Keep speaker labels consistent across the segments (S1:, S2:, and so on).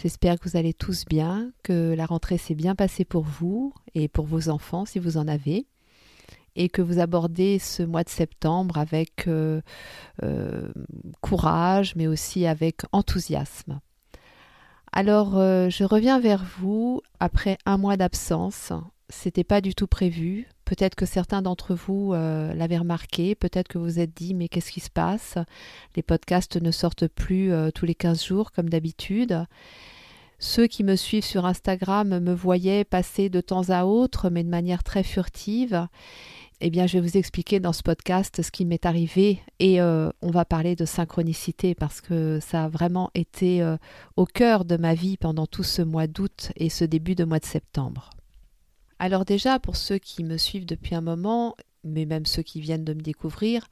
S1: J'espère que vous allez tous bien, que la rentrée s'est bien passée pour vous et pour vos enfants si vous en avez, et que vous abordez ce mois de septembre avec euh, euh, courage, mais aussi avec enthousiasme. Alors, euh, je reviens vers vous après un mois d'absence. C'était pas du tout prévu. Peut-être que certains d'entre vous euh, l'avaient remarqué, peut-être que vous vous êtes dit mais qu'est-ce qui se passe? Les podcasts ne sortent plus euh, tous les 15 jours comme d'habitude. Ceux qui me suivent sur Instagram me voyaient passer de temps à autre, mais de manière très furtive. Eh bien, je vais vous expliquer dans ce podcast ce qui m'est arrivé et euh, on va parler de synchronicité parce que ça a vraiment été au cœur de ma vie pendant tout ce mois d'août et ce début de mois de septembre. Alors déjà, pour ceux qui me suivent depuis un moment, mais même ceux qui viennent de me découvrir,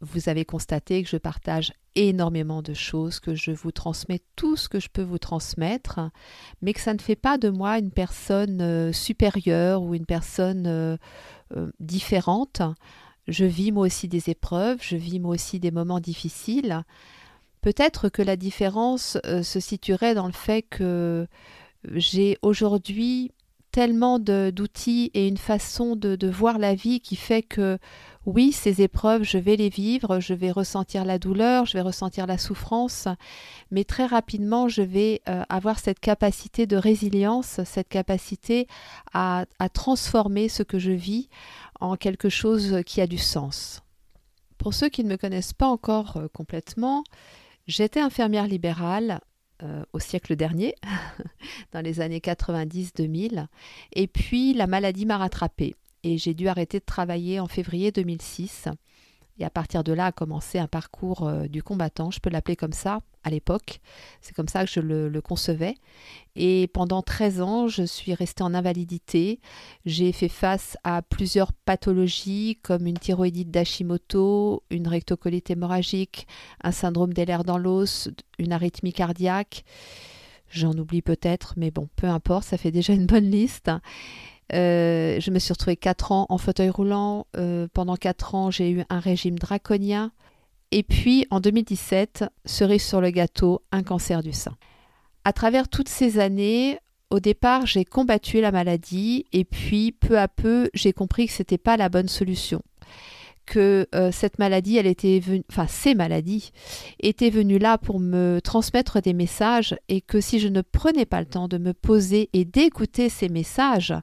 S1: vous avez constaté que je partage énormément de choses, que je vous transmets tout ce que je peux vous transmettre, mais que ça ne fait pas de moi une personne euh, supérieure ou une personne euh, euh, différente. Je vis moi aussi des épreuves, je vis moi aussi des moments difficiles. Peut-être que la différence se situerait dans le fait que j'ai aujourd'hui tellement d'outils et une façon de, voir la vie qui fait que oui, ces épreuves, je vais les vivre, je vais ressentir la douleur, je vais ressentir la souffrance, mais très rapidement, je vais euh, avoir cette capacité de résilience, cette capacité à, à transformer ce que je vis en quelque chose qui a du sens. Pour ceux qui ne me connaissent pas encore euh, complètement, j'étais infirmière libérale euh, au siècle dernier, dans les années 90-2000. Et puis la maladie m'a rattrapée et j'ai dû arrêter de travailler en février 2006. Et à partir de là a commencé un parcours euh, du combattant, je peux l'appeler comme ça, à l'époque. C'est comme ça que je le, concevais. Et pendant 13 ans, je suis restée en invalidité. J'ai fait face à plusieurs pathologies comme une thyroïdite d'Hashimoto, une rectocolite hémorragique, un syndrome des dans l'os, une arythmie cardiaque. J'en oublie peut-être, mais bon, peu importe, ça fait déjà une bonne liste. Euh, je me suis retrouvée 4 ans en fauteuil roulant. Euh, pendant 4 ans, j'ai eu un régime draconien. Et puis en 2017, cerise sur le gâteau, un cancer du sein. À travers toutes ces années, au départ, j'ai combattu la maladie et puis peu à peu, j'ai compris que ce n'était pas la bonne solution. Que euh, cette maladie, elle était venue, enfin ces maladies étaient venues là pour me transmettre des messages et que si je ne prenais pas le temps de me poser et d'écouter ces messages,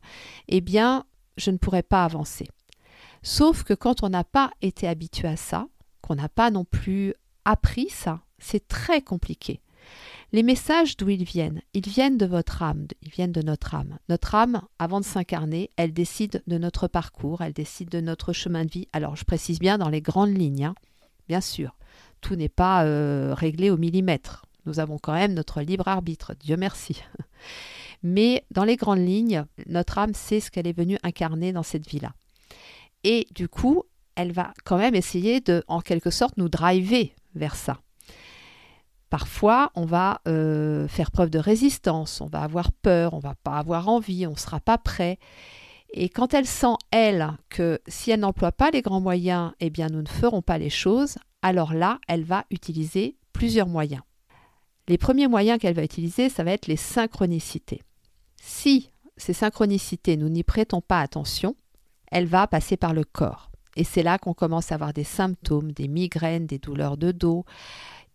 S1: eh bien, je ne pourrais pas avancer. Sauf que quand on n'a pas été habitué à ça, qu'on n'a pas non plus appris ça, c'est très compliqué. Les messages d'où ils viennent Ils viennent de votre âme, ils viennent de notre âme. Notre âme, avant de s'incarner, elle décide de notre parcours, elle décide de notre chemin de vie. Alors je précise bien dans les grandes lignes, hein. bien sûr. Tout n'est pas euh, réglé au millimètre. Nous avons quand même notre libre arbitre, Dieu merci. Mais dans les grandes lignes, notre âme sait ce qu'elle est venue incarner dans cette vie-là. Et du coup, elle va quand même essayer de, en quelque sorte, nous driver vers ça. Parfois, on va euh, faire preuve de résistance, on va avoir peur, on va pas avoir envie, on ne sera pas prêt. Et quand elle sent, elle, que si elle n'emploie pas les grands moyens, eh bien nous ne ferons pas les choses, alors là, elle va utiliser plusieurs moyens. Les premiers moyens qu'elle va utiliser, ça va être les synchronicités. Si ces synchronicités, nous n'y prêtons pas attention, elle va passer par le corps. Et c'est là qu'on commence à avoir des symptômes, des migraines, des douleurs de dos,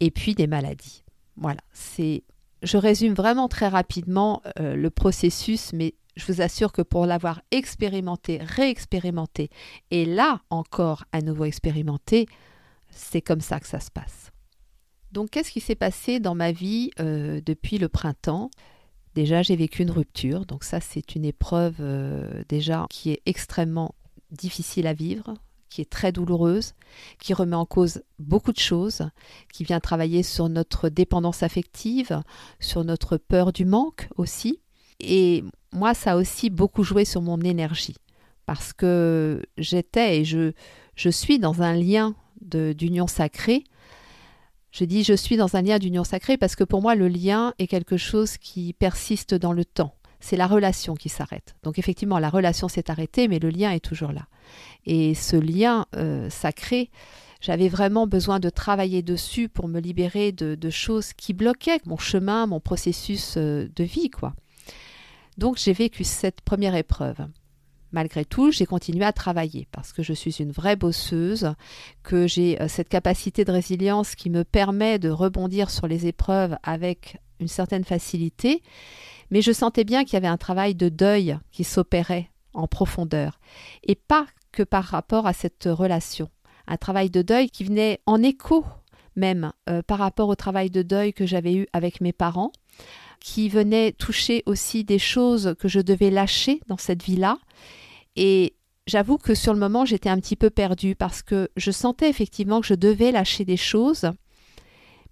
S1: et puis des maladies. Voilà, c'est. Je résume vraiment très rapidement euh, le processus, mais je vous assure que pour l'avoir expérimenté, réexpérimenté, et là encore à nouveau expérimenté, c'est comme ça que ça se passe. Donc qu'est-ce qui s'est passé dans ma vie euh, depuis le printemps? Déjà, j'ai vécu une rupture, donc ça c'est une épreuve euh, déjà qui est extrêmement difficile à vivre qui est très douloureuse, qui remet en cause beaucoup de choses, qui vient travailler sur notre dépendance affective, sur notre peur du manque aussi. Et moi, ça a aussi beaucoup joué sur mon énergie, parce que j'étais et je, je suis dans un lien d'union sacrée. Je dis je suis dans un lien d'union sacrée parce que pour moi, le lien est quelque chose qui persiste dans le temps c'est la relation qui s'arrête. Donc effectivement, la relation s'est arrêtée, mais le lien est toujours là. Et ce lien euh, sacré, j'avais vraiment besoin de travailler dessus pour me libérer de, choses qui bloquaient mon chemin, mon processus euh, de vie, quoi. Donc j'ai vécu cette première épreuve. Malgré tout, j'ai continué à travailler parce que je suis une vraie bosseuse, que j'ai euh, cette capacité de résilience qui me permet de rebondir sur les épreuves avec une certaine facilité mais je sentais bien qu'il y avait un travail de deuil qui s'opérait en profondeur, et pas que par rapport à cette relation. Un travail de deuil qui venait en écho même euh, par rapport au travail de deuil que j'avais eu avec mes parents, qui venait toucher aussi des choses que je devais lâcher dans cette vie-là. Et j'avoue que sur le moment, j'étais un petit peu perdue parce que je sentais effectivement que je devais lâcher des choses,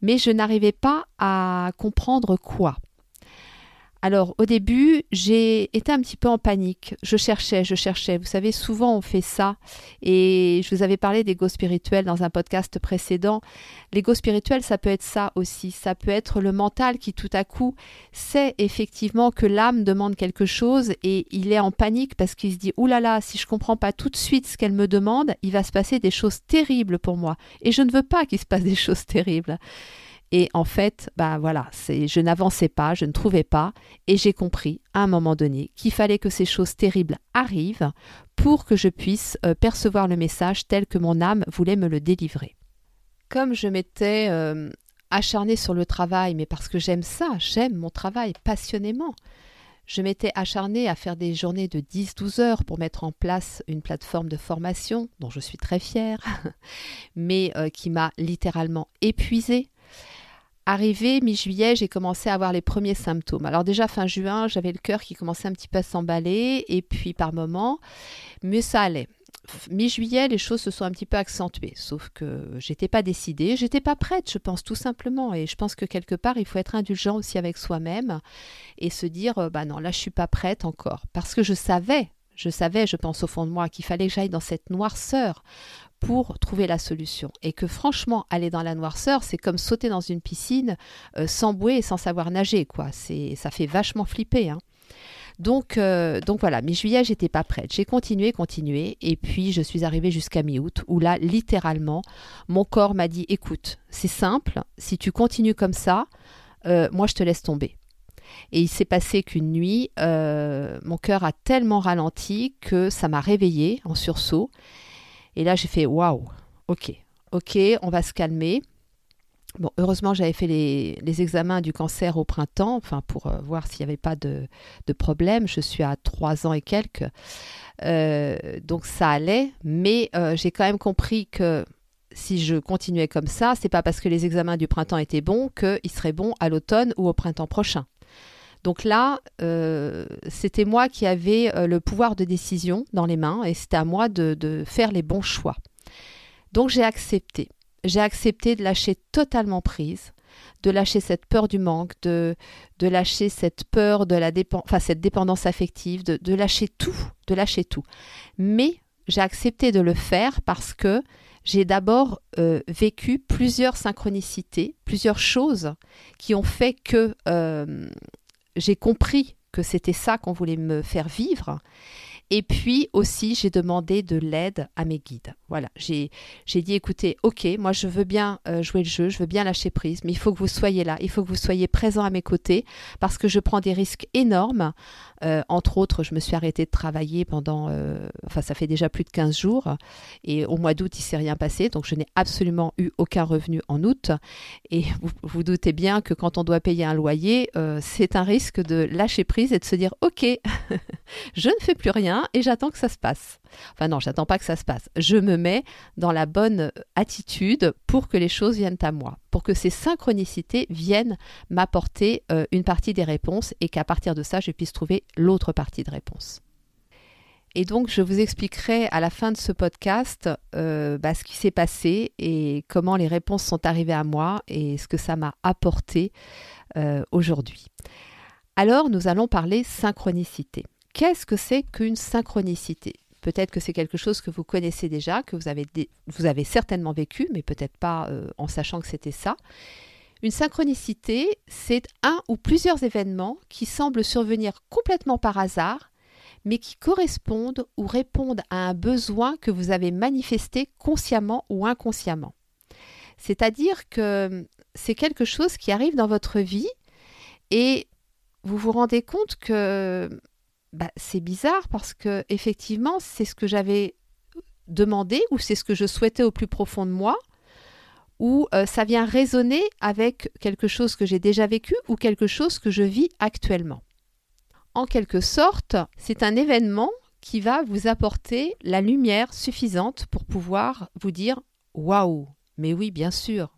S1: mais je n'arrivais pas à comprendre quoi. Alors au début, j'ai été un petit peu en panique. Je cherchais, je cherchais. Vous savez, souvent on fait ça. Et je vous avais parlé d'ego spirituel dans un podcast précédent. L'ego spirituel, ça peut être ça aussi. Ça peut être le mental qui tout à coup sait effectivement que l'âme demande quelque chose et il est en panique parce qu'il se dit Ouh là là, si je comprends pas tout de suite ce qu'elle me demande, il va se passer des choses terribles pour moi. Et je ne veux pas qu'il se passe des choses terribles. Et en fait, bah voilà, c'est, je n'avançais pas, je ne trouvais pas, et j'ai compris à un moment donné qu'il fallait que ces choses terribles arrivent pour que je puisse euh, percevoir le message tel que mon âme voulait me le délivrer. Comme je m'étais euh, acharnée sur le travail, mais parce que j'aime ça, j'aime mon travail passionnément. Je m'étais acharnée à faire des journées de 10-12 heures pour mettre en place une plateforme de formation dont je suis très fière, mais euh, qui m'a littéralement épuisée Arrivé mi-juillet, j'ai commencé à avoir les premiers symptômes. Alors déjà fin juin, j'avais le cœur qui commençait un petit peu à s'emballer et puis par moments, mieux ça allait. Mi-juillet, les choses se sont un petit peu accentuées, sauf que j'étais pas décidée, j'étais pas prête, je pense tout simplement. Et je pense que quelque part, il faut être indulgent aussi avec soi-même et se dire, euh, bah non, là je suis pas prête encore, parce que je savais je savais, je pense au fond de moi, qu'il fallait que j'aille dans cette noirceur pour trouver la solution. Et que franchement, aller dans la noirceur, c'est comme sauter dans une piscine euh, sans bouée et sans savoir nager, quoi. C'est, ça fait vachement flipper. Hein. Donc, euh, donc voilà, mi-juillet, j'étais pas prête. J'ai continué, continué, et puis je suis arrivée jusqu'à mi-août, où là, littéralement, mon corps m'a dit écoute, c'est simple, si tu continues comme ça, euh, moi je te laisse tomber. Et il s'est passé qu'une nuit, mon cœur a tellement ralenti que ça m'a réveillée en sursaut. Et là, j'ai fait waouh, ok, ok, on va se calmer. Bon, heureusement, j'avais fait les, examens du cancer au printemps, enfin pour euh, voir s'il n'y avait pas de, problème. Je suis à trois ans et quelques, euh, donc ça allait. Mais euh, j'ai quand même compris que si je continuais comme ça, c'est pas parce que les examens du printemps étaient bons qu'ils seraient bons à l'automne ou au printemps prochain. Donc là, euh, c'était moi qui avais euh, le pouvoir de décision dans les mains et c'était à moi de, faire les bons choix. Donc j'ai accepté. J'ai accepté de lâcher totalement prise, de lâcher cette peur du manque, de, lâcher cette peur de la enfin, cette dépendance affective, de, lâcher tout, de lâcher tout. Mais j'ai accepté de le faire parce que j'ai d'abord euh, vécu plusieurs synchronicités, plusieurs choses qui ont fait que j'ai compris que c'était ça qu'on voulait me faire vivre. Et puis aussi, j'ai demandé de l'aide à mes guides. Voilà, j'ai dit, écoutez, ok, moi je veux bien euh, jouer le jeu, je veux bien lâcher prise, mais il faut que vous soyez là, il faut que vous soyez présent à mes côtés, parce que je prends des risques énormes. Euh, entre autres, je me suis arrêtée de travailler pendant, euh, enfin ça fait déjà plus de 15 jours, et au mois d'août, il s'est rien passé, donc je n'ai absolument eu aucun revenu en août. Et vous vous doutez bien que quand on doit payer un loyer, c'est un risque de lâcher prise et de se dire, ok, je ne fais plus rien et j'attends que ça se passe. Enfin non, j'attends pas que ça se passe. Je me mets dans la bonne attitude pour que les choses viennent à moi, pour que ces synchronicités viennent m'apporter euh, une partie des réponses et qu'à partir de ça, je puisse trouver l'autre partie de réponse. Et donc, je vous expliquerai à la fin de ce podcast euh, bah, ce qui s'est passé et comment les réponses sont arrivées à moi et ce que ça m'a apporté euh, aujourd'hui. Alors, nous allons parler synchronicité. Qu'est-ce que c'est qu'une synchronicité? Peut-être que c'est quelque chose que vous connaissez déjà, que vous avez, certainement vécu, mais peut-être pas euh, en sachant que c'était ça. Une synchronicité, c'est un ou plusieurs événements qui semblent survenir complètement par hasard mais qui correspondent ou répondent à un besoin que vous avez manifesté consciemment ou inconsciemment. C'est-à-dire que c'est quelque chose qui arrive dans votre vie et vous vous rendez compte que bah, c'est bizarre parce que effectivement c'est ce que j'avais demandé ou c'est ce que je souhaitais au plus profond de moi ou euh, ça vient résonner avec quelque chose que j'ai déjà vécu ou quelque chose que je vis actuellement en quelque sorte, c'est un événement qui va vous apporter la lumière suffisante pour pouvoir vous dire Waouh, mais oui, bien sûr.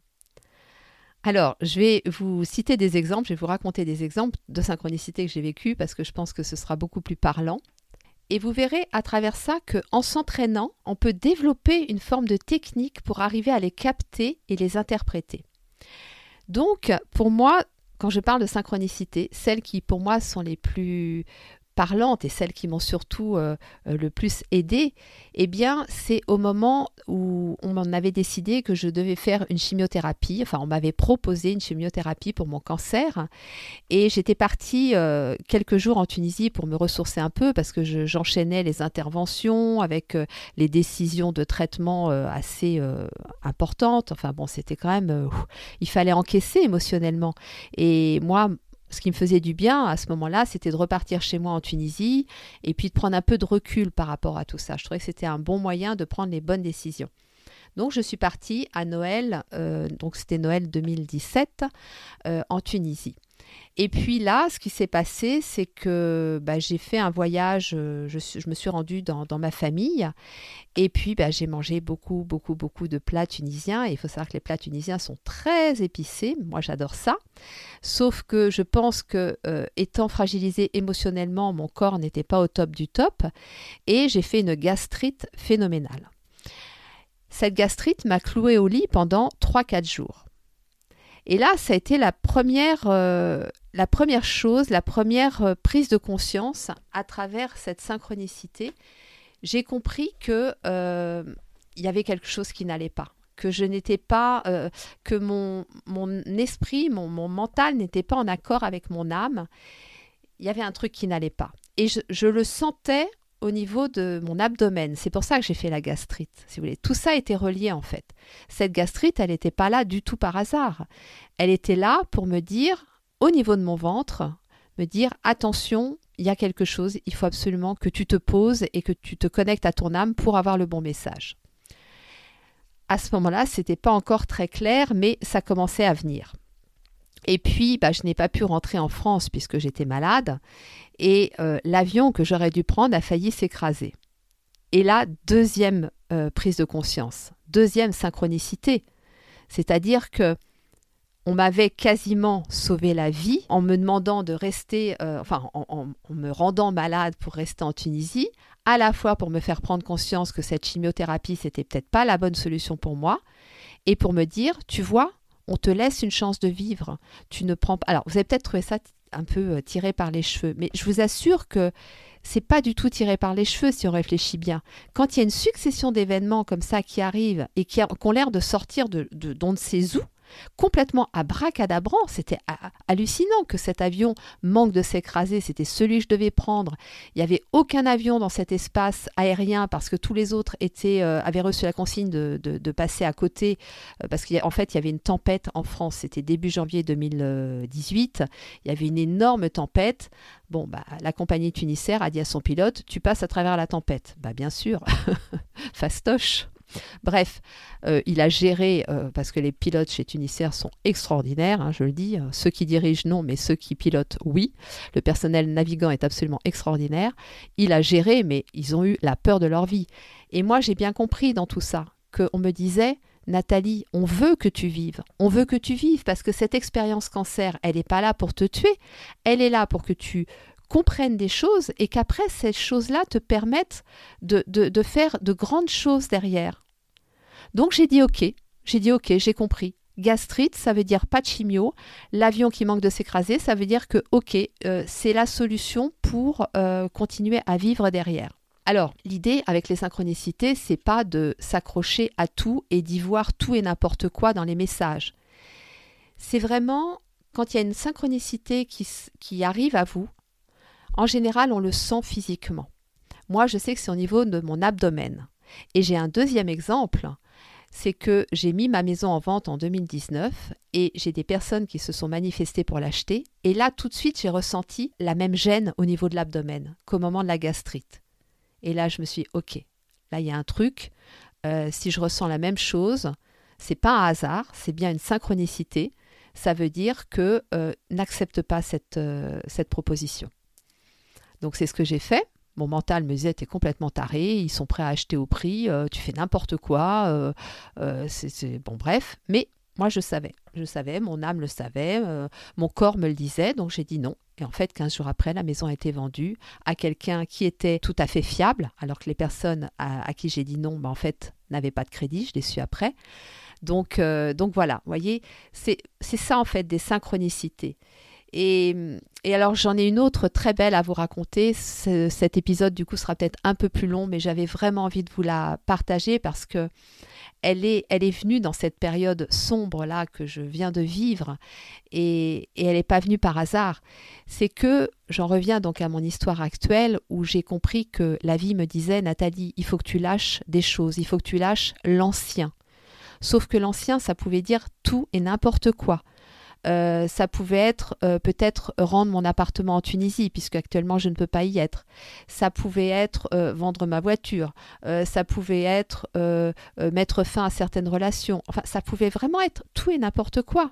S1: Alors, je vais vous citer des exemples, je vais vous raconter des exemples de synchronicité que j'ai vécu parce que je pense que ce sera beaucoup plus parlant. Et vous verrez à travers ça qu'en s'entraînant, on peut développer une forme de technique pour arriver à les capter et les interpréter. Donc, pour moi, quand je parle de synchronicité, celles qui pour moi sont les plus parlantes et celles qui m'ont surtout euh, euh, le plus aidé, eh bien, c'est au moment où on m'en avait décidé que je devais faire une chimiothérapie. Enfin, on m'avait proposé une chimiothérapie pour mon cancer. Et j'étais partie euh, quelques jours en Tunisie pour me ressourcer un peu parce que j'enchaînais les interventions avec les décisions de traitement assez importantes. Enfin, bon, c'était quand même. il fallait encaisser émotionnellement. Et moi, ce qui me faisait du bien à ce moment-là, c'était de repartir chez moi en Tunisie et puis de prendre un peu de recul par rapport à tout ça. Je trouvais que c'était un bon moyen de prendre les bonnes décisions. Donc je suis partie à Noël, euh, donc c'était Noël 2017, euh, en Tunisie. Et puis là, ce qui s'est passé, c'est que bah, j'ai fait un voyage, euh, je, me suis rendue dans, ma famille, et puis bah, j'ai mangé beaucoup, beaucoup, beaucoup de plats tunisiens. Il faut savoir que les plats tunisiens sont très épicés, moi j'adore ça. Sauf que je pense que, euh, étant fragilisée émotionnellement, mon corps n'était pas au top du top, et j'ai fait une gastrite phénoménale. Cette gastrite m'a clouée au lit pendant 3-4 jours. Et là, ça a été la première, euh, la première chose, la première euh, prise de conscience à travers cette synchronicité. J'ai compris que euh, il y avait quelque chose qui n'allait pas, que je n'étais pas, que mon, mon esprit, mon, mental n'était pas en accord avec mon âme. Il y avait un truc qui n'allait pas. Et je le sentais au niveau de mon abdomen. C'est pour ça que j'ai fait la gastrite, si vous voulez. Tout ça était relié en fait. Cette gastrite, elle n'était pas là du tout par hasard. Elle était là pour me dire, au niveau de mon ventre, me dire attention, il y a quelque chose, il faut absolument que tu te poses et que tu te connectes à ton âme pour avoir le bon message. À ce moment-là, ce n'était pas encore très clair, mais ça commençait à venir. Et puis, bah, je n'ai pas pu rentrer en France puisque j'étais malade et euh, l'avion que j'aurais dû prendre a failli s'écraser. Et là, deuxième euh, prise de conscience, deuxième synchronicité, c'est-à-dire que on m'avait quasiment sauvé la vie en me demandant de rester, euh, enfin en, me rendant malade pour rester en Tunisie, à la fois pour me faire prendre conscience que cette chimiothérapie c'était peut-être pas la bonne solution pour moi, et pour me dire, tu vois, on te laisse une chance de vivre. Tu ne prends pas. Alors, vous avez peut-être trouvé ça un peu euh, tiré par les cheveux, mais je vous assure que c'est pas du tout tiré par les cheveux si on réfléchit bien. Quand il y a une succession d'événements comme ça qui arrivent et qui, ont l'air de sortir de, de, d'on ne sait où, complètement à bracadabrant. C'était hallucinant que cet avion manque de s'écraser. C'était celui que je devais prendre. Il n'y avait aucun avion dans cet espace aérien parce que tous les autres étaient, euh, avaient reçu la consigne de, passer à côté euh, parce qu'en fait, il y avait une tempête en France. C'était début janvier 2018. Il y avait une énorme tempête. Bon, bah, la compagnie Tunisair a dit à son pilote, tu passes à travers la tempête. Bah, bien sûr, fastoche. Bref, euh, il a géré, euh, parce que les pilotes chez Tunisair sont extraordinaires, hein, je le dis, euh, ceux qui dirigent non, mais ceux qui pilotent oui. Le personnel navigant est absolument extraordinaire. Il a géré, mais ils ont eu la peur de leur vie. Et moi, j'ai bien compris dans tout ça qu'on me disait, Nathalie, on veut que tu vives. On veut que tu vives parce que cette expérience cancer, elle n'est pas là pour te tuer. Elle est là pour que tu comprennent des choses et qu'après ces choses-là te permettent de, de, faire de grandes choses derrière. Donc j'ai dit ok, j'ai dit ok, j'ai compris. Gastrite, ça veut dire pas de chimio. L'avion qui manque de s'écraser, ça veut dire que ok, euh, c'est la solution pour euh, continuer à vivre derrière. Alors, l'idée avec les synchronicités, c'est pas de s'accrocher à tout et d'y voir tout et n'importe quoi dans les messages. C'est vraiment quand il y a une synchronicité qui, qui arrive à vous, en général, on le sent physiquement. Moi, je sais que c'est au niveau de mon abdomen. Et j'ai un deuxième exemple, c'est que j'ai mis ma maison en vente en 2019 et j'ai des personnes qui se sont manifestées pour l'acheter. Et là, tout de suite, j'ai ressenti la même gêne au niveau de l'abdomen qu'au moment de la gastrite. Et là, je me suis dit, ok, là, il y a un truc. Euh, si je ressens la même chose, c'est pas un hasard, c'est bien une synchronicité. Ça veut dire que euh, n'accepte pas cette, euh, cette proposition. Donc c'est ce que j'ai fait. Mon mental me disait, t'es complètement taré, ils sont prêts à acheter au prix, tu fais n'importe quoi. c'est bon, bref. Mais moi, je savais. Je savais, mon âme le savait, mon corps me le disait, donc j'ai dit non. Et en fait, 15 jours après, la maison a été vendue à quelqu'un qui était tout à fait fiable, alors que les personnes à, qui j'ai dit non, ben, en fait, n'avaient pas de crédit, je l'ai su après. Donc, euh, donc voilà, vous voyez, c'est ça en fait des synchronicités. Et, et alors j'en ai une autre très belle à vous raconter. cet épisode du coup sera peut-être un peu plus long, mais j'avais vraiment envie de vous la partager parce que elle est, elle est venue dans cette période sombre là que je viens de vivre et, et elle n'est pas venue par hasard. C'est que j'en reviens donc à mon histoire actuelle où j'ai compris que la vie me disait Nathalie, il faut que tu lâches des choses, il faut que tu lâches l'ancien. Sauf que l'ancien, ça pouvait dire tout et n'importe quoi. Euh, ça pouvait être euh, peut-être rendre mon appartement en Tunisie, puisque actuellement je ne peux pas y être. Ça pouvait être euh, vendre ma voiture. ça pouvait être mettre fin à certaines relations. Enfin, ça pouvait vraiment être tout et n'importe quoi.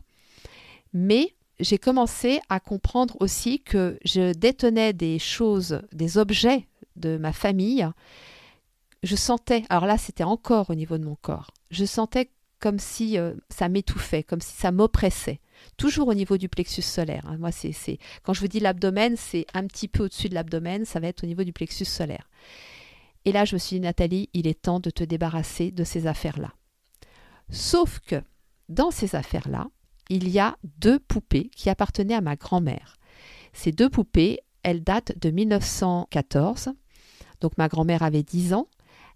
S1: Mais j'ai commencé à comprendre aussi que je détenais des choses, des objets de ma famille. Je sentais, alors là c'était encore au niveau de mon corps, je sentais comme si ça m'étouffait, comme si ça m'oppressait toujours au niveau du plexus solaire. Hein. Moi, c'est, quand je vous dis l'abdomen, c'est un petit peu au-dessus de l'abdomen, ça va être au niveau du plexus solaire. Et là, je me suis dit, Nathalie, il est temps de te débarrasser de ces affaires-là. Sauf que dans ces affaires-là, il y a deux poupées qui appartenaient à ma grand-mère. Ces deux poupées, elles datent de 1914. Donc ma grand-mère avait 10 ans,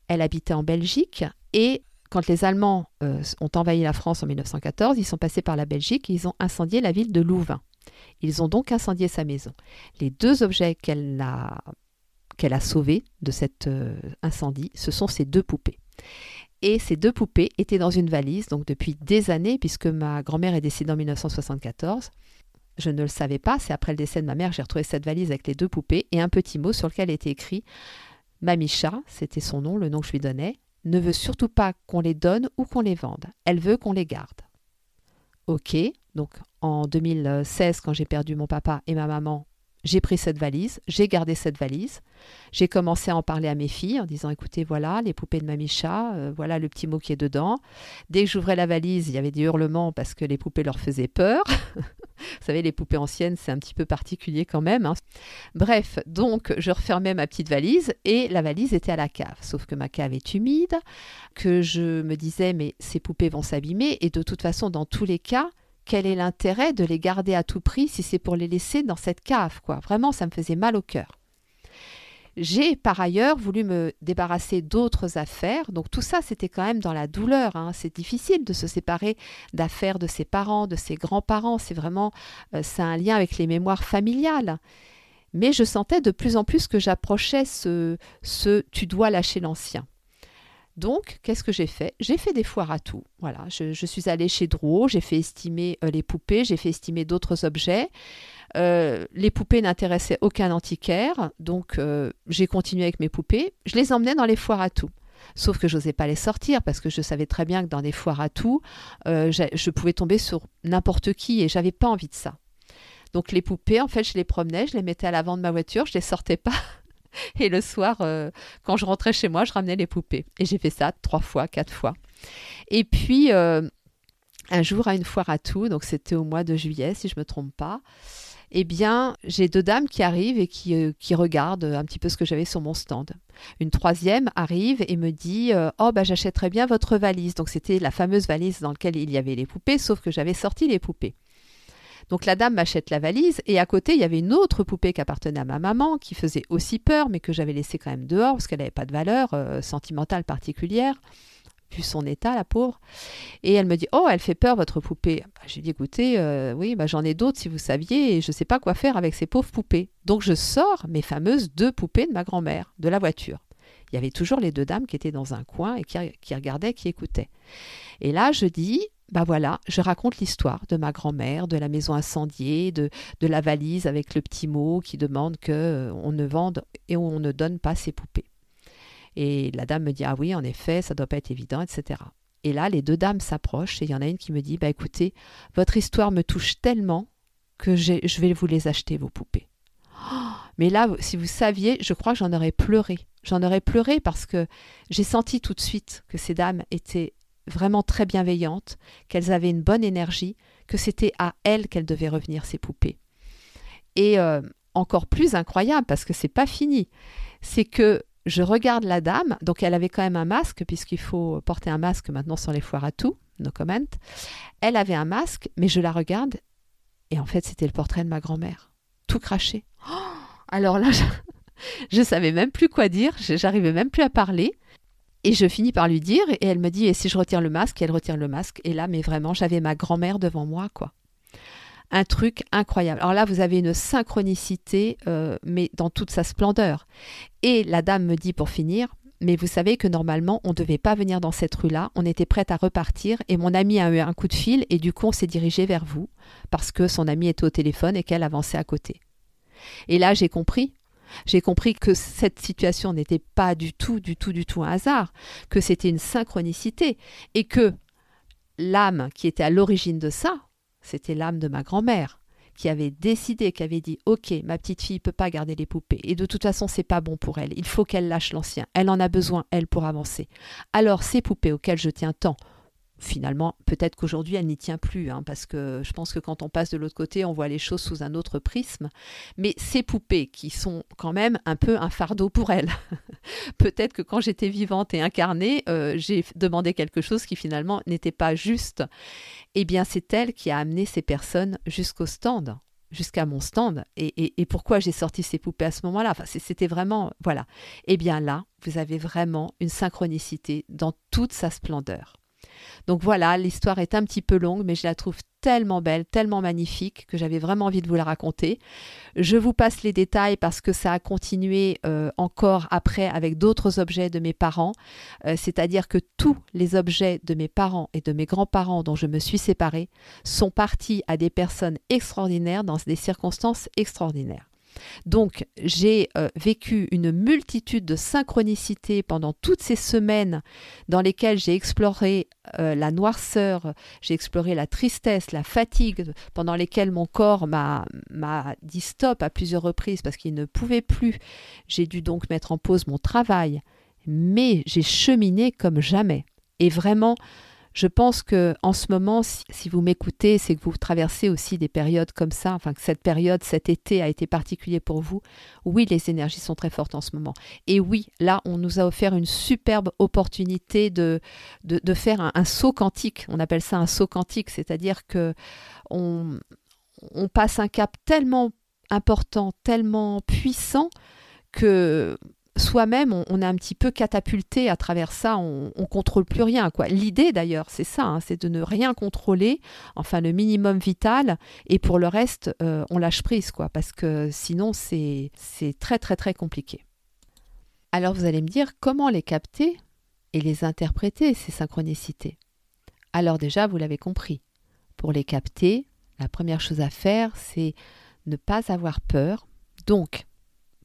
S1: elle habitait en Belgique et quand les Allemands euh, ont envahi la France en 1914, ils sont passés par la Belgique et ils ont incendié la ville de Louvain. Ils ont donc incendié sa maison. Les deux objets qu'elle a, sauvés de cet euh, incendie, ce sont ces deux poupées. Et ces deux poupées étaient dans une valise, donc depuis des années, puisque ma grand-mère est décédée en 1974. Je ne le savais pas, c'est après le décès de ma mère, j'ai retrouvé cette valise avec les deux poupées et un petit mot sur lequel était écrit Mamicha, c'était son nom, le nom que je lui donnais, ne veut surtout pas qu'on les donne ou qu'on les vende. Elle veut qu'on les garde. Ok, donc en 2016, quand j'ai perdu mon papa et ma maman, j'ai pris cette valise, j'ai gardé cette valise. J'ai commencé à en parler à mes filles en disant écoutez, voilà les poupées de Mamicha, euh, voilà le petit mot qui est dedans. Dès que j'ouvrais la valise, il y avait des hurlements parce que les poupées leur faisaient peur. Vous savez, les poupées anciennes, c'est un petit peu particulier quand même. Hein. Bref, donc je refermais ma petite valise et la valise était à la cave. Sauf que ma cave est humide, que je me disais, mais ces poupées vont s'abîmer et de toute façon, dans tous les cas, quel est l'intérêt de les garder à tout prix si c'est pour les laisser dans cette cave, quoi? Vraiment, ça me faisait mal au cœur. J'ai par ailleurs voulu me débarrasser d'autres affaires. Donc tout ça, c'était quand même dans la douleur. Hein. C'est difficile de se séparer d'affaires de ses parents, de ses grands-parents. C'est vraiment, euh, un lien avec les mémoires familiales. Mais je sentais de plus en plus que j'approchais ce, ce tu dois lâcher l'ancien. Donc, qu'est-ce que j'ai fait? J'ai fait des foires à tout. Voilà, je, suis allée chez Drouot, j'ai fait estimer euh, les poupées, j'ai fait estimer d'autres objets. Euh, les poupées n'intéressaient aucun antiquaire, donc euh, j'ai continué avec mes poupées. Je les emmenais dans les foires à tout. Sauf que je n'osais pas les sortir parce que je savais très bien que dans des foires à tout, euh, je pouvais tomber sur n'importe qui et j'avais pas envie de ça. Donc les poupées, en fait, je les promenais, je les mettais à l'avant de ma voiture, je les sortais pas. Et le soir, quand je rentrais chez moi, je ramenais les poupées. Et j'ai fait ça trois fois, quatre fois. Et puis, un jour à une foire à tout, donc c'était au mois de juillet, si je me trompe pas, eh bien, j'ai deux dames qui arrivent et qui, euh, qui regardent un petit peu ce que j'avais sur mon stand. Une troisième arrive et me dit euh, Oh, bah, j'achèterais bien votre valise. Donc, c'était la fameuse valise dans laquelle il y avait les poupées, sauf que j'avais sorti les poupées. Donc la dame m'achète la valise et à côté il y avait une autre poupée qui appartenait à ma maman qui faisait aussi peur mais que j'avais laissée quand même dehors parce qu'elle n'avait pas de valeur euh, sentimentale particulière vu son état, la pauvre. Et elle me dit Oh, elle fait peur, votre poupée. Bah, J'ai dit Écoutez, euh, oui, bah, j'en ai d'autres si vous saviez, et je ne sais pas quoi faire avec ces pauvres poupées. Donc je sors mes fameuses deux poupées de ma grand-mère de la voiture. Il y avait toujours les deux dames qui étaient dans un coin et qui, qui regardaient, qui écoutaient. Et là, je dis bah voilà, je raconte l'histoire de ma grand-mère, de la maison incendiée, de, de, la valise avec le petit mot qui demande que euh, on ne vende et on ne donne pas ses poupées. Et la dame me dit ah oui, en effet, ça doit pas être évident, etc. Et là, les deux dames s'approchent et il y en a une qui me dit bah écoutez, votre histoire me touche tellement que je vais vous les acheter vos poupées. mais là, si vous saviez, je crois que j'en aurais pleuré. J'en aurais pleuré parce que j'ai senti tout de suite que ces dames étaient vraiment très bienveillantes, qu'elles avaient une bonne énergie, que c'était à elles qu'elles devaient revenir ces poupées. Et euh, encore plus incroyable, parce que c'est pas fini, c'est que je regarde la dame, donc elle avait quand même un masque, puisqu'il faut porter un masque maintenant sur les foires à tout, no comment. Elle avait un masque, mais je la regarde, et en fait c'était le portrait de ma grand-mère, tout craché. Oh Alors là, je, ne savais même plus quoi dire, j'arrivais même plus à parler. Et je finis par lui dire, et elle me dit, et si je retire le masque, elle retire le masque. Et là, mais vraiment, j'avais ma grand-mère devant moi, quoi. Un truc incroyable. Alors là, vous avez une synchronicité, euh, mais dans toute sa splendeur. Et la dame me dit pour finir, mais vous savez que normalement, on ne devait pas venir dans cette rue-là, on était prête à repartir, et mon ami a eu un coup de fil, et du coup, on s'est dirigé vers vous, parce que son ami était au téléphone et qu'elle avançait à côté. Et là, j'ai compris, j'ai compris que cette situation n'était pas du tout, du tout, du tout un hasard, que c'était une synchronicité, et que l'âme qui était à l'origine de ça, c'était l'âme de ma grand-mère, qui avait décidé, qui avait dit Ok, ma petite fille peut pas garder les poupées, et de toute façon, c'est pas bon pour elle, il faut qu'elle lâche l'ancien, elle en a besoin, elle, pour avancer. Alors, ces poupées auxquelles je tiens tant, finalement, peut-être qu'aujourd'hui, elle n'y tient plus, hein, parce que je pense que quand on passe de l'autre côté, on voit les choses sous un autre prisme. Mais ces poupées qui sont quand même un peu un fardeau pour elle. peut-être que quand j'étais vivante et incarnée, euh, j'ai demandé quelque chose qui finalement n'était pas juste. Eh bien, c'est elle qui a amené ces personnes jusqu'au stand jusqu'à mon stand. Et, et pourquoi j'ai sorti ces poupées à ce moment-là? Enfin, C'était vraiment... Voilà. Eh bien là, vous avez vraiment une synchronicité dans toute sa splendeur. Donc voilà, l'histoire est un petit peu longue, mais je la trouve tellement belle, tellement magnifique que j'avais vraiment envie de vous la raconter. Je vous passe les détails parce que ça a continué euh, encore après avec d'autres objets de mes parents. Euh, c'est-à-dire que tous les objets de mes parents et de mes grands-parents dont je me suis séparée sont partis à des personnes extraordinaires dans des circonstances extraordinaires. Donc j'ai euh, vécu une multitude de synchronicités pendant toutes ces semaines dans lesquelles j'ai exploré euh, la noirceur, j'ai exploré la tristesse, la fatigue, pendant lesquelles mon corps m'a dit stop à plusieurs reprises parce qu'il ne pouvait plus. J'ai dû donc mettre en pause mon travail, mais j'ai cheminé comme jamais. Et vraiment, je pense que en ce moment, si, vous m'écoutez, c'est que vous traversez aussi des périodes comme ça, enfin que cette période, cet été a été particulier pour vous. Oui, les énergies sont très fortes en ce moment. Et oui, là, on nous a offert une superbe opportunité de, faire un, saut quantique. On appelle ça un saut quantique, c'est-à-dire que on, on passe un cap tellement important, tellement puissant que soi-même, on, est un petit peu catapulté à travers ça, on, ne contrôle plus rien. quoi. L'idée d'ailleurs, c'est ça, hein, c'est de ne rien contrôler, enfin le minimum vital, et pour le reste, euh, on lâche prise, quoi, parce que sinon c'est très très très compliqué. Alors vous allez me dire comment les capter et les interpréter, ces synchronicités? Alors déjà, vous l'avez compris, pour les capter, la première chose à faire, c'est ne pas avoir peur. Donc,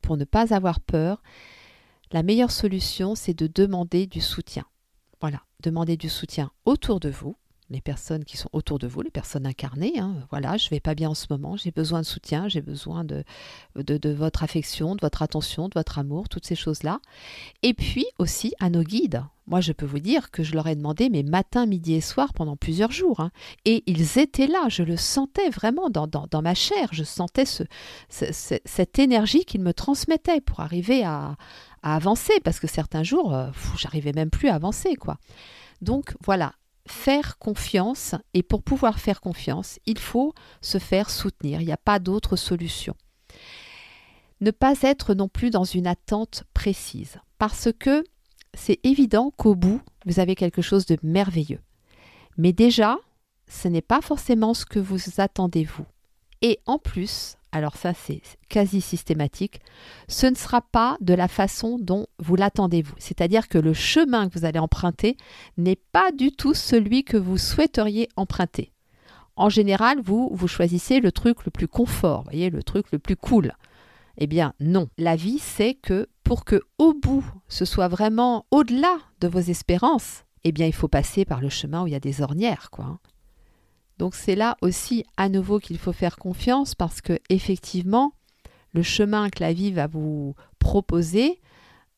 S1: pour ne pas avoir peur, la meilleure solution, c'est de demander du soutien. Voilà, demander du soutien autour de vous, les personnes qui sont autour de vous, les personnes incarnées. Hein. Voilà, je vais pas bien en ce moment, j'ai besoin de soutien, j'ai besoin de, de, votre affection, de votre attention, de votre amour, toutes ces choses-là. Et puis aussi à nos guides. Moi, je peux vous dire que je leur ai demandé mes matins, midi et soir pendant plusieurs jours. Hein. Et ils étaient là, je le sentais vraiment dans, dans, ma chair, je sentais ce, cette énergie qu'ils me transmettaient pour arriver à, à, avancer, parce que certains jours, euh, j'arrivais même plus à avancer, quoi. Donc voilà, faire confiance, et pour pouvoir faire confiance, il faut se faire soutenir, il n'y a pas d'autre solution. Ne pas être non plus dans une attente précise, parce que c'est évident qu'au bout, vous avez quelque chose de merveilleux. Mais déjà, ce n'est pas forcément ce que vous attendez vous. Et en plus, alors ça c'est quasi systématique, ce ne sera pas de la façon dont vous l'attendez vous. C'est-à-dire que le chemin que vous allez emprunter n'est pas du tout celui que vous souhaiteriez emprunter. En général, vous, vous choisissez le truc le plus confort, voyez, le truc le plus cool. Eh bien non, la vie c'est que pour que au bout ce soit vraiment au-delà de vos espérances, eh bien il faut passer par le chemin où il y a des ornières, quoi. Donc c'est là aussi à nouveau qu'il faut faire confiance parce que effectivement, le chemin que la vie va vous proposer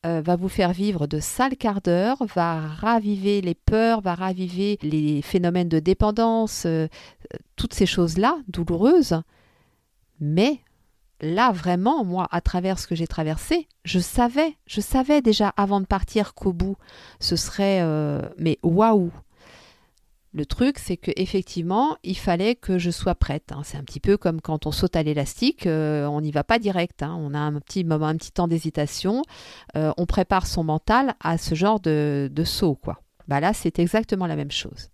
S1: euh, va vous faire vivre de sales quarts d'heure, va raviver les peurs, va raviver les phénomènes de dépendance, euh, toutes ces choses-là douloureuses. Mais là, vraiment, moi, à travers ce que j'ai traversé, je savais, je savais déjà avant de partir qu'au bout, ce serait, euh, mais waouh, le truc, c'est qu'effectivement, il fallait que je sois prête. Hein. C'est un petit peu comme quand on saute à l'élastique, euh, on n'y va pas direct. Hein. On a un petit moment, un petit temps d'hésitation. Euh, on prépare son mental à ce genre de, saut, quoi. Bah là, c'est exactement la même chose.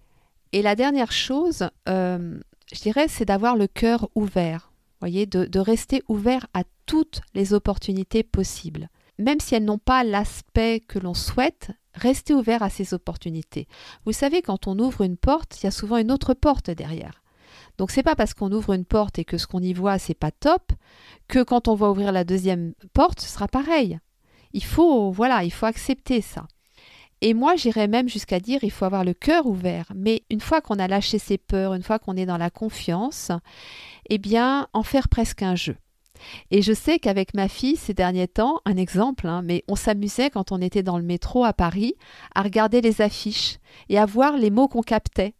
S1: Et la dernière chose, euh, je dirais, c'est d'avoir le cœur ouvert. Voyez, de rester ouvert à toutes les opportunités possibles même si elles n'ont pas l'aspect que l'on souhaite, restez ouvert à ces opportunités. Vous savez, quand on ouvre une porte, il y a souvent une autre porte derrière. Donc c'est pas parce qu'on ouvre une porte et que ce qu'on y voit c'est pas top que quand on va ouvrir la deuxième porte, ce sera pareil. Il faut voilà, il faut accepter ça. Et moi, j'irais même jusqu'à dire il faut avoir le cœur ouvert. Mais une fois qu'on a lâché ses peurs, une fois qu'on est dans la confiance, eh bien, en faire presque un jeu. Et je sais qu'avec ma fille, ces derniers temps, un exemple, hein, mais on s'amusait quand on était dans le métro à Paris à regarder les affiches et à voir les mots qu'on captait.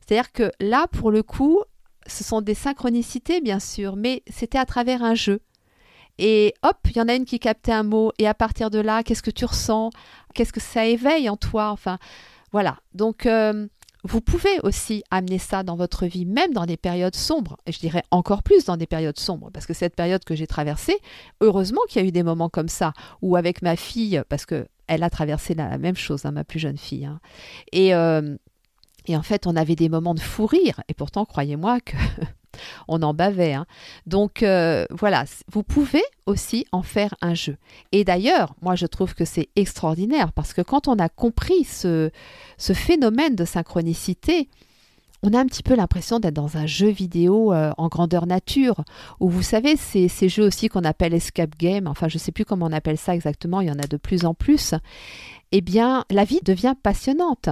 S1: C'est-à-dire que là, pour le coup, ce sont des synchronicités, bien sûr, mais c'était à travers un jeu. Et hop, il y en a une qui captait un mot, et à partir de là, qu'est-ce que tu ressens? Qu'est-ce que ça éveille en toi? Enfin, voilà. Donc, euh, vous pouvez aussi amener ça dans votre vie, même dans des périodes sombres, et je dirais encore plus dans des périodes sombres, parce que cette période que j'ai traversée, heureusement qu'il y a eu des moments comme ça, où avec ma fille, parce que elle a traversé la, même chose, hein, ma plus jeune fille, hein, euh, et en fait on avait des moments de fou rire, et pourtant croyez-moi que on en bavait. Hein. Donc euh, voilà, vous pouvez aussi en faire un jeu. Et d'ailleurs, moi je trouve que c'est extraordinaire parce que quand on a compris ce, phénomène de synchronicité, on a un petit peu l'impression d'être dans un jeu vidéo euh, en grandeur nature, où vous savez, ces jeux aussi qu'on appelle escape game, enfin je ne sais plus comment on appelle ça exactement, il y en a de plus en plus, eh bien la vie devient passionnante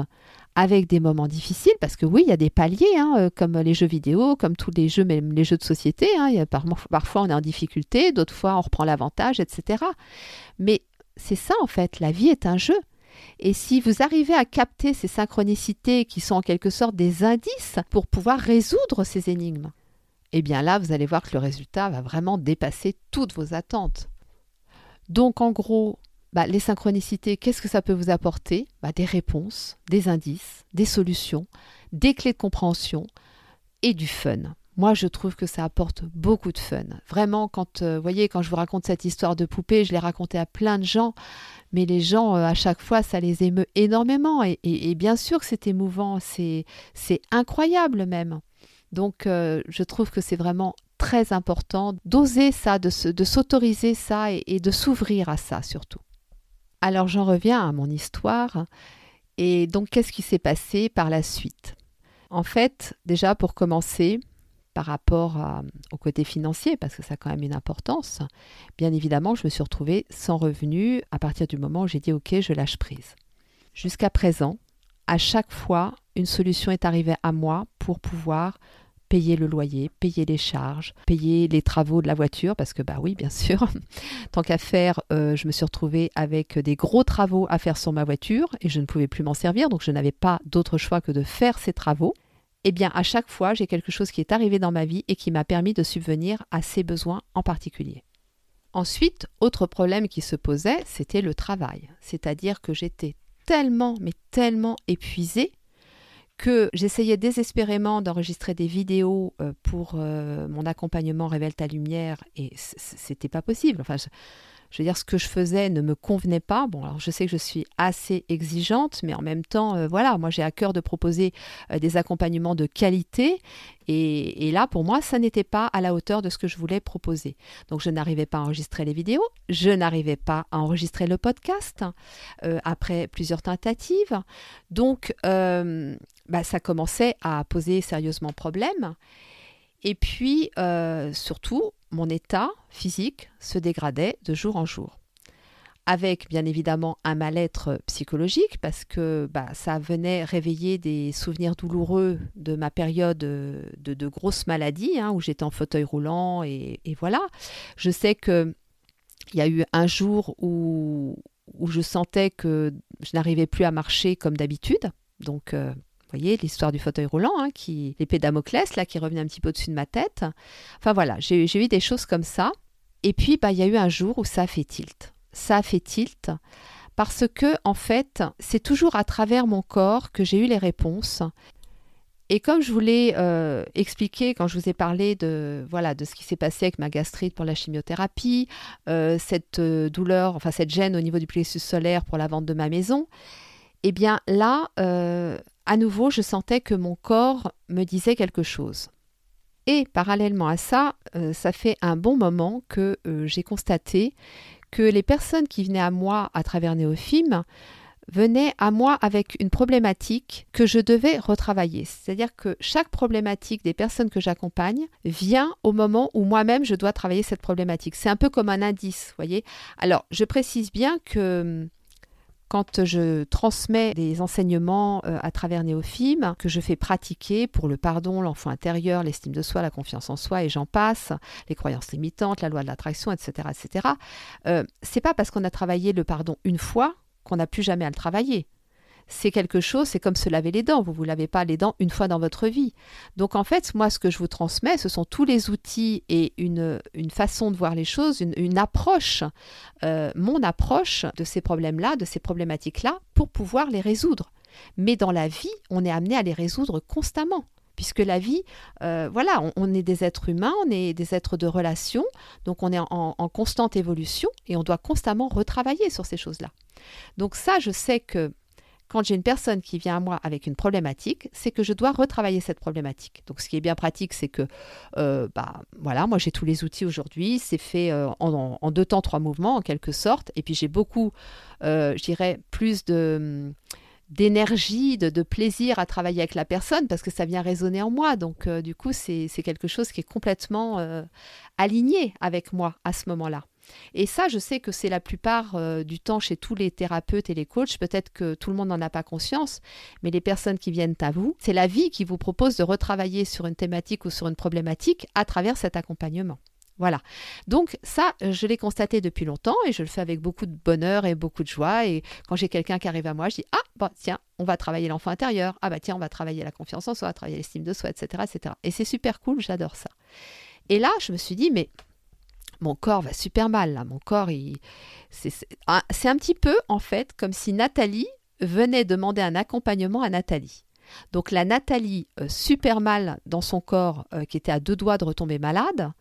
S1: avec des moments difficiles, parce que oui, il y a des paliers, hein, euh, comme les jeux vidéo, comme tous les jeux, même les jeux de société. Hein, parfois on est en difficulté, d'autres fois on reprend l'avantage, etc. Mais c'est ça en fait, la vie est un jeu. Et si vous arrivez à capter ces synchronicités qui sont en quelque sorte des indices pour pouvoir résoudre ces énigmes, eh bien là, vous allez voir que le résultat va vraiment dépasser toutes vos attentes. Donc en gros, bah, les synchronicités, qu'est-ce que ça peut vous apporter? Bah, Des réponses, des indices, des solutions, des clés de compréhension et du fun. Moi, je trouve que ça apporte beaucoup de fun. Vraiment, quand euh, voyez, quand je vous raconte cette histoire de poupée, je l'ai racontée à plein de gens, mais les gens, euh, à chaque fois, ça les émeut énormément. Et, bien sûr que c'est émouvant, c'est incroyable même. Donc, euh, je trouve que c'est vraiment très important d'oser ça, de s'autoriser ça et de s'ouvrir à ça surtout. Alors j'en reviens à mon histoire. Et donc qu'est-ce qui s'est passé par la suite? En fait, déjà pour commencer, par rapport au côté financier, parce que ça a quand même une importance, bien évidemment, je me suis retrouvée sans revenu à partir du moment où j'ai dit OK, je lâche prise. Jusqu'à présent, à chaque fois, une solution est arrivée à moi pour pouvoir payer le loyer, payer les charges, payer les travaux de la voiture, parce que bah oui, bien sûr, tant qu'à faire, euh, je me suis retrouvée avec des gros travaux à faire sur ma voiture et je ne pouvais plus m'en servir, donc je n'avais pas d'autre choix que de faire ces travaux. Eh bien, à chaque fois, j'ai quelque chose qui est arrivé dans ma vie et qui m'a permis de subvenir à ces besoins en particulier. Ensuite, autre problème qui se posait, c'était le travail. C'est-à-dire que j'étais tellement, mais tellement épuisée que j'essayais désespérément d'enregistrer des vidéos euh, pour euh, mon accompagnement Révèle ta lumière et c'était pas possible. Enfin, je veux dire, ce que je faisais ne me convenait pas. Bon, alors je sais que je suis assez exigeante, mais en même temps, euh, voilà, moi j'ai à cœur de proposer des accompagnements de qualité. Et, là, pour moi, ça n'était pas à la hauteur de ce que je voulais proposer. Donc, je n'arrivais pas à enregistrer les vidéos, je n'arrivais pas à enregistrer le podcast après plusieurs tentatives. Donc, bah, ça commençait à poser sérieusement problème. Et puis, surtout, mon état physique se dégradait de jour en jour. Avec bien évidemment un mal-être psychologique parce que bah, ça venait réveiller des souvenirs douloureux de ma période de, de grosse maladie hein, où j'étais en fauteuil roulant et, voilà. Je sais que il y a eu un jour où, où je sentais que je n'arrivais plus à marcher comme d'habitude. Donc euh, voyez, l'histoire du fauteuil roulant, hein, qui, l'épée Damoclès, là, qui revenait un petit peu au-dessus de ma tête. Enfin voilà, j'ai eu des choses comme ça. Et puis, bah, il y a eu un jour où ça a fait tilt. Ça a fait tilt parce que, en fait, c'est toujours à travers mon corps que j'ai eu les réponses. Et comme je vous l'ai euh, expliqué quand je vous ai parlé de, voilà, de ce qui s'est passé avec ma gastrite pour la chimiothérapie, euh, cette euh, douleur, enfin cette gêne au niveau du plexus solaire pour la vente de ma maison, eh bien là, à nouveau, je sentais que mon corps me disait quelque chose. Et parallèlement à ça, euh, ça fait un bon moment que euh, j'ai constaté que les personnes qui venaient à moi à travers Néophime venaient à moi avec une problématique que je devais retravailler. C'est-à-dire que chaque problématique des personnes que j'accompagne vient au moment où moi-même je dois travailler cette problématique. C'est un peu comme un indice, voyez? Alors, je précise bien que quand je transmets des enseignements euh, à travers Néophime, que je fais pratiquer pour le pardon, l'enfant intérieur, l'estime de soi, la confiance en soi, et j'en passe, les croyances limitantes, la loi de l'attraction, etc., etc., euh, c'est pas parce qu'on a travaillé le pardon une fois qu'on n'a plus jamais à le travailler c'est quelque chose, c'est comme se laver les dents. Vous ne vous lavez pas les dents une fois dans votre vie. Donc en fait, moi, ce que je vous transmets, ce sont tous les outils et une, une façon de voir les choses, une, approche, euh, mon approche de ces problèmes-là, de ces problématiques-là, pour pouvoir les résoudre. Mais dans la vie, on est amené à les résoudre constamment puisque la vie, euh, voilà, on, est des êtres humains, on est des êtres de relation, donc on est en, en constante évolution et on doit constamment retravailler sur ces choses-là. Donc ça, je sais que quand j'ai une personne qui vient à moi avec une problématique, c'est que je dois retravailler cette problématique. Donc ce qui est bien pratique, c'est que, euh, bah, voilà, moi j'ai tous les outils aujourd'hui, c'est fait euh, en, deux temps, trois mouvements en quelque sorte, et puis j'ai beaucoup, euh, je dirais, plus de d'énergie, de, plaisir à travailler avec la personne parce que ça vient résonner en moi. Donc du coup, c'est quelque chose qui est complètement aligné avec moi à ce moment-là. Et ça, je sais que c'est la plupart euh, du temps chez tous les thérapeutes et les coachs. Peut-être que tout le monde n'en a pas conscience, mais les personnes qui viennent à vous, c'est la vie qui vous propose de retravailler sur une thématique ou sur une problématique à travers cet accompagnement. Voilà. Donc ça, je l'ai constaté depuis longtemps et je le fais avec beaucoup de bonheur et beaucoup de joie. Et quand j'ai quelqu'un qui arrive à moi, je dis ah bah tiens, on va travailler l'enfant intérieur. Ah bah tiens, on va travailler la confiance en soi, travailler l'estime de soi, etc., etc. Et c'est super cool, j'adore ça. Et là, je me suis dit mais mon corps va super mal là. Mon corps, ah, c'est un petit peu en fait comme si Nathalie venait demander un accompagnement à Nathalie. Donc la Nathalie euh, super mal dans son corps, euh, qui était à deux doigts de retomber malade,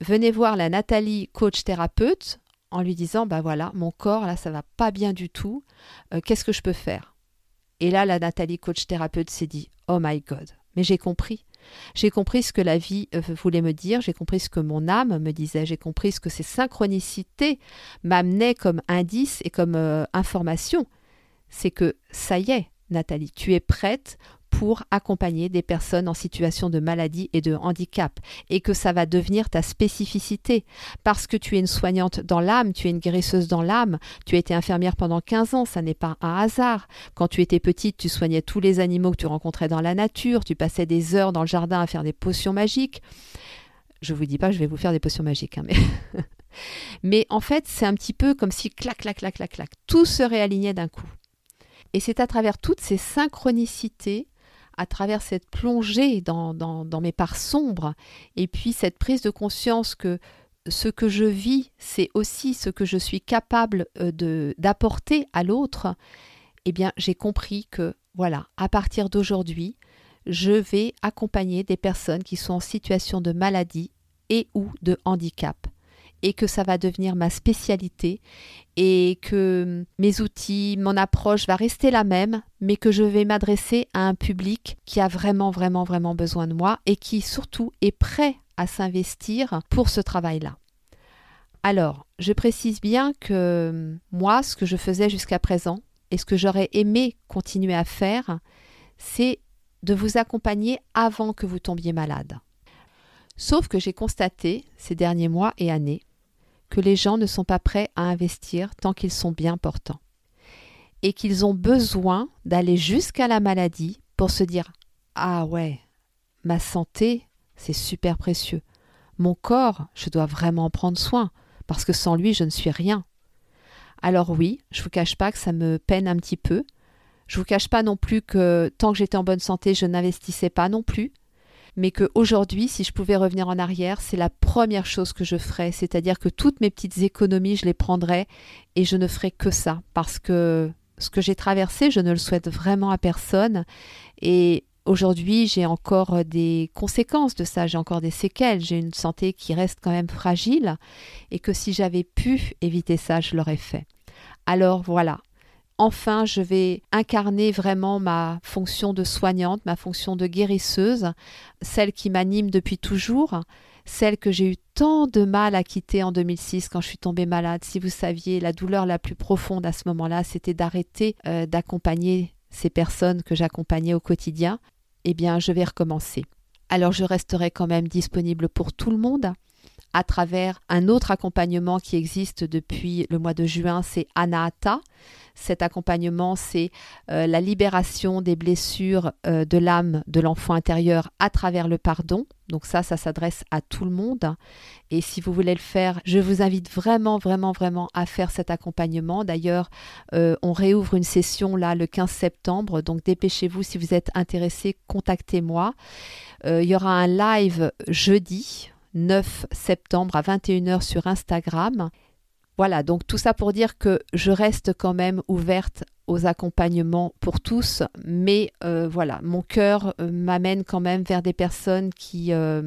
S1: venait voir la Nathalie coach thérapeute en lui disant bah voilà mon corps là ça va pas bien du tout, euh, qu'est-ce que je peux faire? Et là la Nathalie coach thérapeute s'est dit oh my god mais j'ai compris j'ai compris ce que la vie euh, voulait me dire, j'ai compris ce que mon âme me disait, j'ai compris ce que ces synchronicités m'amenaient comme indice et comme euh, information. C'est que ça y est, Nathalie, tu es prête pour accompagner des personnes en situation de maladie et de handicap et que ça va devenir ta spécificité parce que tu es une soignante dans l'âme, tu es une guérisseuse dans l'âme, tu as été infirmière pendant 15 ans, ça n'est pas un hasard. Quand tu étais petite, tu soignais tous les animaux que tu rencontrais dans la nature, tu passais des heures dans le jardin à faire des potions magiques. Je vous dis pas, je vais vous faire des potions magiques, hein, mais mais en fait, c'est un petit peu comme si clac, clac, clac, clac, clac, tout se réalignait d'un coup. Et c'est à travers toutes ces synchronicités, à travers cette plongée dans, mes parts sombres, et puis cette prise de conscience que ce que je vis, c'est aussi ce que je suis capable euh, d'apporter à l'autre, eh bien, j'ai compris que voilà, à partir d'aujourd'hui, je vais accompagner des personnes qui sont en situation de maladie et ou de handicap et que ça va devenir ma spécialité et que mes outils, mon approche va rester la même, mais que je vais m'adresser à un public qui a vraiment, vraiment, vraiment besoin de moi et qui surtout est prêt à s'investir pour ce travail-là. Alors, je précise bien que moi, ce que je faisais jusqu'à présent et ce que j'aurais aimé continuer à faire, c'est de vous accompagner avant que vous tombiez malade. Sauf que j'ai constaté ces derniers mois et années que les gens ne sont pas prêts à investir tant qu'ils sont bien portants. Et qu'ils ont besoin d'aller jusqu'à la maladie pour se dire Ah ouais, ma santé, c'est super précieux. Mon corps, je dois vraiment en prendre soin, parce que sans lui, je ne suis rien. Alors oui, je vous cache pas que ça me peine un petit peu. Je vous cache pas non plus que tant que j'étais en bonne santé, je n'investissais pas non plus mais qu'aujourd'hui, si je pouvais revenir en arrière, c'est la première chose que je ferais, c'est-à-dire que toutes mes petites économies, je les prendrais et je ne ferais que ça, parce que ce que j'ai traversé, je ne le souhaite vraiment à personne, et aujourd'hui, j'ai encore des conséquences de ça, j'ai encore des séquelles, j'ai une santé qui reste quand même fragile, et que si j'avais pu éviter ça, je l'aurais fait. Alors voilà, enfin je vais incarner vraiment ma fonction de soignante, ma fonction de guérisseuse, celle qui m'anime depuis toujours, celle que j'ai eu tant de mal à quitter en 2006 quand je suis tombée malade. Si vous saviez, la douleur la plus profonde à ce moment-là, c'était d'arrêter euh, d'accompagner ces personnes que j'accompagnais au quotidien. Eh bien, je vais recommencer. Alors, je resterai quand même disponible pour tout le monde à travers un autre accompagnement qui existe depuis le mois de juin, c'est Anahata. Cet accompagnement, c'est euh, la libération des blessures euh, de l'âme de l'enfant intérieur à travers le pardon. Donc ça, ça s'adresse à tout le monde. Et si vous voulez le faire, je vous invite vraiment, vraiment, vraiment à faire cet accompagnement. D'ailleurs, euh, on réouvre une session là le 15 septembre. Donc dépêchez-vous si vous êtes intéressé, contactez-moi. il y aura un live jeudi 9 septembre à 21h sur Instagram. Voilà, donc tout ça pour dire que je reste quand même ouverte aux accompagnements pour tous, mais euh, voilà, mon cœur euh, m'amène quand même vers des personnes qui, euh,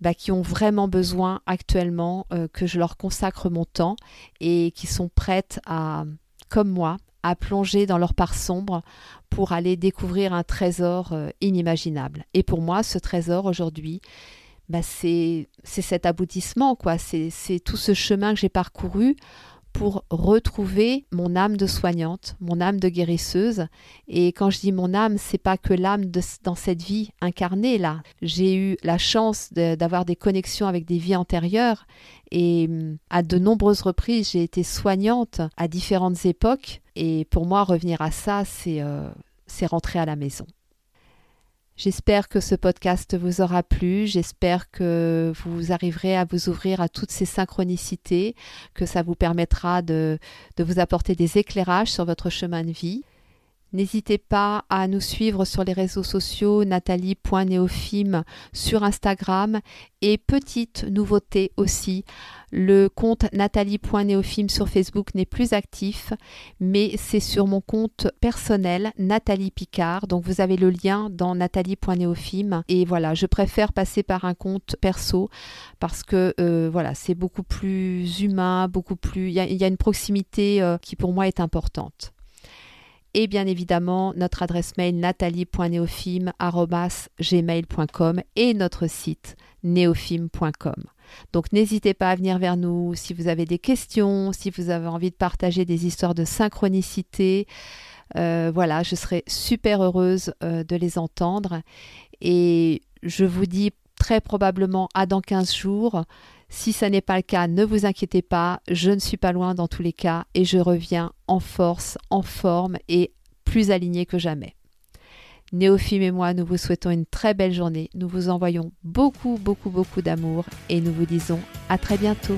S1: bah, qui ont vraiment besoin actuellement que je leur consacre mon temps et qui sont prêtes à, comme moi, à plonger dans leur part sombre pour aller découvrir un trésor inimaginable. Et pour moi, ce trésor aujourd'hui, bah, c'est cet aboutissement, quoi. C'est tout ce chemin que j'ai parcouru pour retrouver mon âme de soignante, mon âme de guérisseuse. Et quand je dis mon âme, c'est pas que l'âme dans cette vie incarnée là. J'ai eu la chance d'avoir des connexions avec des vies antérieures et à de nombreuses reprises, j'ai été soignante à différentes époques. Et pour moi, revenir à ça, c'est euh, rentrer à la maison. J'espère que ce podcast vous aura plu, j'espère que vous arriverez à vous ouvrir à toutes ces synchronicités, que ça vous permettra de, de vous apporter des éclairages sur votre chemin de vie. N'hésitez pas à nous suivre sur les réseaux sociaux nathalie.neofim sur Instagram. Et petite nouveauté aussi, le compte nathalie.neofim sur Facebook n'est plus actif mais c'est sur mon compte personnel Nathalie Picard. Donc vous avez le lien dans nathalie.neofim et voilà je préfère passer par un compte perso parce que euh, voilà c'est beaucoup plus humain beaucoup plus il y, a une proximité euh, qui pour moi est importante et bien évidemment notre adresse mail nathalie.neofim.gmail.com et notre site neofim.com. Donc n'hésitez pas à venir vers nous si vous avez des questions, si vous avez envie de partager des histoires de synchronicité. voilà, je serai super heureuse de les entendre. Et je vous dis très probablement à dans 15 jours. Si ça n'est pas le cas, ne vous inquiétez pas, je ne suis pas loin dans tous les cas et je reviens en force, en forme et plus aligné que jamais. Néophime et moi, nous vous souhaitons une très belle journée. Nous vous envoyons beaucoup, beaucoup, beaucoup d'amour et nous vous disons à très bientôt.